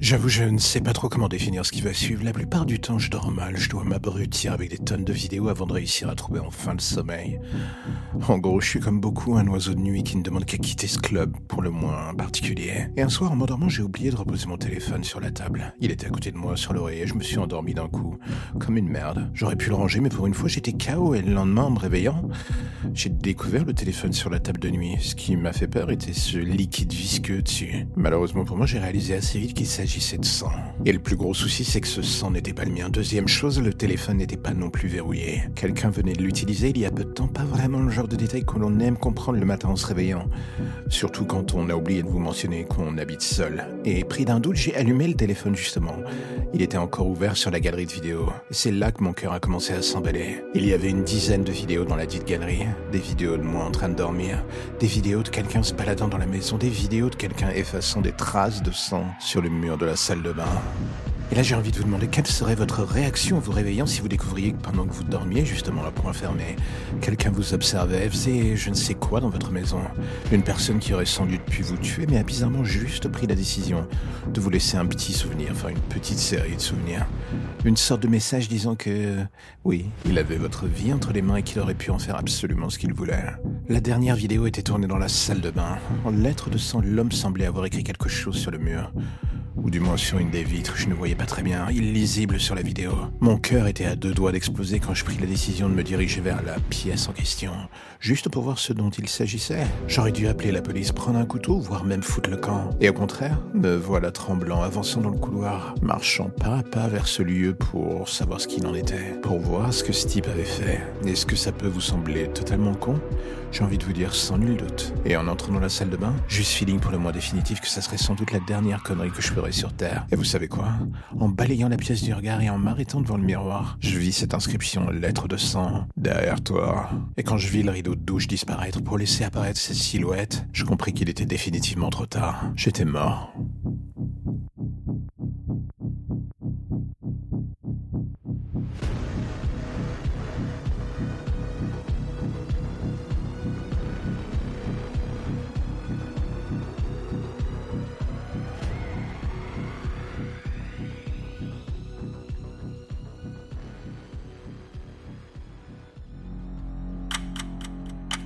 J'avoue, je ne sais pas trop comment définir ce qui va suivre. La plupart du temps, je dors mal. Je dois m'abrutir avec des tonnes de vidéos avant de réussir à trouver enfin le sommeil. En gros, je suis comme beaucoup un oiseau de nuit qui ne demande qu'à quitter ce club, pour le moins particulier. Et un soir, en m'endormant, j'ai oublié de reposer mon téléphone sur la table. Il était à côté de moi, sur l'oreiller, et je me suis endormi d'un coup, comme une merde. J'aurais pu le ranger, mais pour une fois, j'étais KO, et le lendemain, en me réveillant, j'ai découvert le téléphone sur la table de nuit. Ce qui m'a fait peur était ce liquide visqueux dessus. Malheureusement pour moi, j'ai réalisé assez vite qu'il s'agit de sang. Et le plus gros souci, c'est que ce sang n'était pas le mien. Deuxième chose, le téléphone n'était pas non plus verrouillé. Quelqu'un venait de l'utiliser il y a peu de temps, pas vraiment le genre de détail que l'on aime comprendre le matin en se réveillant. Surtout quand on a oublié de vous mentionner qu'on habite seul. Et pris d'un doute, j'ai allumé le téléphone justement. Il était encore ouvert sur la galerie de vidéos. C'est là que mon cœur a commencé à s'emballer. Il y avait une dizaine de vidéos dans la dite galerie. Des vidéos de moi en train de dormir. Des vidéos de quelqu'un se baladant dans la maison. Des vidéos de quelqu'un effaçant des traces de sang sur le mur de la salle de bain. Et là, j'ai envie de vous demander quelle serait votre réaction en vous réveillant si vous découvriez que pendant que vous dormiez, justement là pour fermé, quelqu'un vous observait, faisait je ne sais quoi dans votre maison? Une personne qui aurait sans doute pu vous tuer, mais a bizarrement juste pris la décision de vous laisser un petit souvenir, enfin une petite série de souvenirs. Une sorte de message disant que, oui, il avait votre vie entre les mains et qu'il aurait pu en faire absolument ce qu'il voulait. La dernière vidéo était tournée dans la salle de bain. En lettres de sang, l'homme semblait avoir écrit quelque chose sur le mur ou du moins sur une des vitres, je ne voyais pas très bien, illisible sur la vidéo. Mon cœur était à deux doigts d'exploser quand je pris la décision de me diriger vers la pièce en question, juste pour voir ce dont il s'agissait. J'aurais dû appeler la police, prendre un couteau, voire même foutre le camp. Et au contraire, me voilà tremblant, avançant dans le couloir, marchant pas à pas vers ce lieu pour savoir ce qu'il en était, pour voir ce que ce type avait fait. Est-ce que ça peut vous sembler totalement con? J'ai envie de vous dire sans nul doute. Et en entrant dans la salle de bain, juste feeling pour le moins définitif que ça serait sans doute la dernière connerie que je ferais sur Terre. Et vous savez quoi? En balayant la pièce du regard et en m'arrêtant devant le miroir, je vis cette inscription lettre de sang derrière toi. Et quand je vis le rideau de douche disparaître pour laisser apparaître cette silhouette, je compris qu'il était définitivement trop tard. J'étais mort.